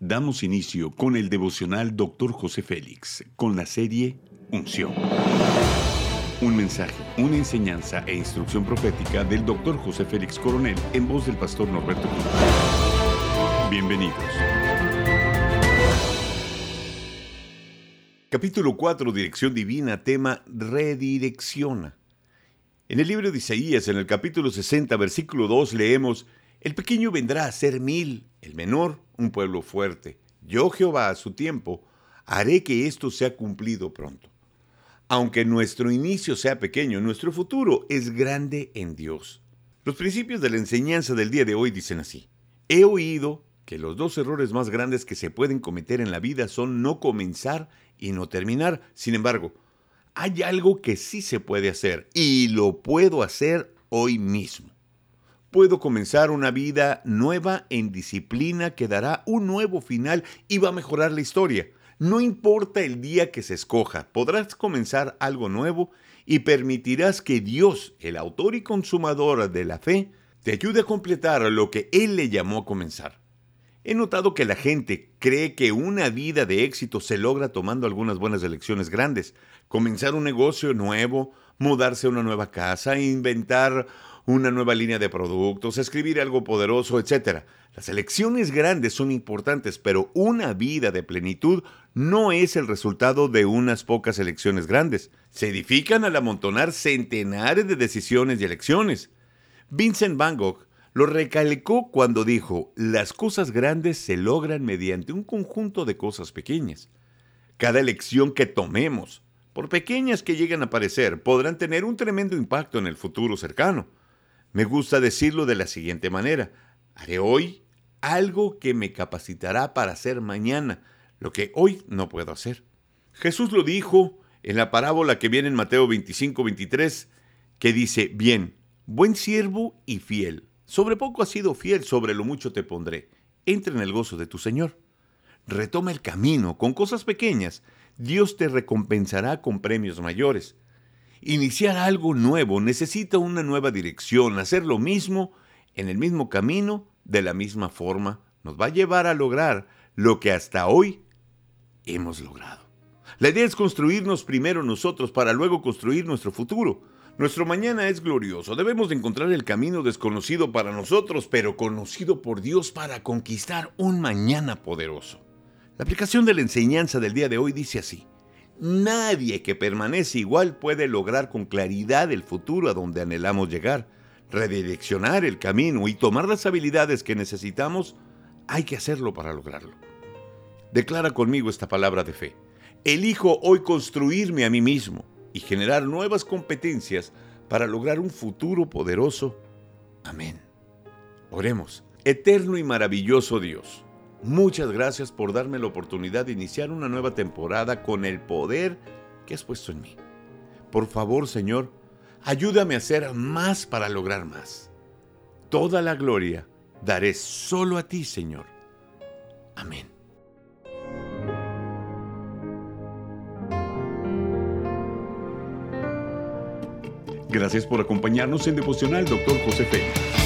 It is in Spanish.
Damos inicio con el devocional Dr. José Félix, con la serie Unción. Un mensaje, una enseñanza e instrucción profética del Dr. José Félix Coronel en voz del pastor Norberto Cruz. Bienvenidos. Capítulo 4, Dirección Divina, tema Redirecciona. En el libro de Isaías, en el capítulo 60, versículo 2, leemos, El pequeño vendrá a ser mil, el menor un pueblo fuerte. Yo Jehová a su tiempo haré que esto sea cumplido pronto. Aunque nuestro inicio sea pequeño, nuestro futuro es grande en Dios. Los principios de la enseñanza del día de hoy dicen así. He oído que los dos errores más grandes que se pueden cometer en la vida son no comenzar y no terminar. Sin embargo, hay algo que sí se puede hacer y lo puedo hacer hoy mismo. Puedo comenzar una vida nueva en disciplina que dará un nuevo final y va a mejorar la historia. No importa el día que se escoja, podrás comenzar algo nuevo y permitirás que Dios, el autor y consumador de la fe, te ayude a completar lo que Él le llamó a comenzar. He notado que la gente cree que una vida de éxito se logra tomando algunas buenas elecciones grandes, comenzar un negocio nuevo, mudarse a una nueva casa, inventar una nueva línea de productos, escribir algo poderoso, etc. Las elecciones grandes son importantes, pero una vida de plenitud no es el resultado de unas pocas elecciones grandes. Se edifican al amontonar centenares de decisiones y elecciones. Vincent Van Gogh lo recalcó cuando dijo, las cosas grandes se logran mediante un conjunto de cosas pequeñas. Cada elección que tomemos, por pequeñas que lleguen a parecer, podrán tener un tremendo impacto en el futuro cercano. Me gusta decirlo de la siguiente manera. Haré hoy algo que me capacitará para hacer mañana lo que hoy no puedo hacer. Jesús lo dijo en la parábola que viene en Mateo 25, 23, que dice, bien, buen siervo y fiel. Sobre poco has sido fiel, sobre lo mucho te pondré. Entra en el gozo de tu Señor. Retoma el camino con cosas pequeñas. Dios te recompensará con premios mayores. Iniciar algo nuevo necesita una nueva dirección. Hacer lo mismo en el mismo camino, de la misma forma, nos va a llevar a lograr lo que hasta hoy hemos logrado. La idea es construirnos primero nosotros para luego construir nuestro futuro. Nuestro mañana es glorioso. Debemos de encontrar el camino desconocido para nosotros, pero conocido por Dios para conquistar un mañana poderoso. La aplicación de la enseñanza del día de hoy dice así. Nadie que permanece igual puede lograr con claridad el futuro a donde anhelamos llegar. Redireccionar el camino y tomar las habilidades que necesitamos, hay que hacerlo para lograrlo. Declara conmigo esta palabra de fe. Elijo hoy construirme a mí mismo y generar nuevas competencias para lograr un futuro poderoso. Amén. Oremos. Eterno y maravilloso Dios. Muchas gracias por darme la oportunidad de iniciar una nueva temporada con el poder que has puesto en mí. Por favor, Señor, ayúdame a hacer más para lograr más. Toda la gloria daré solo a ti, Señor. Amén. Gracias por acompañarnos en Devocional, Dr. José Félix.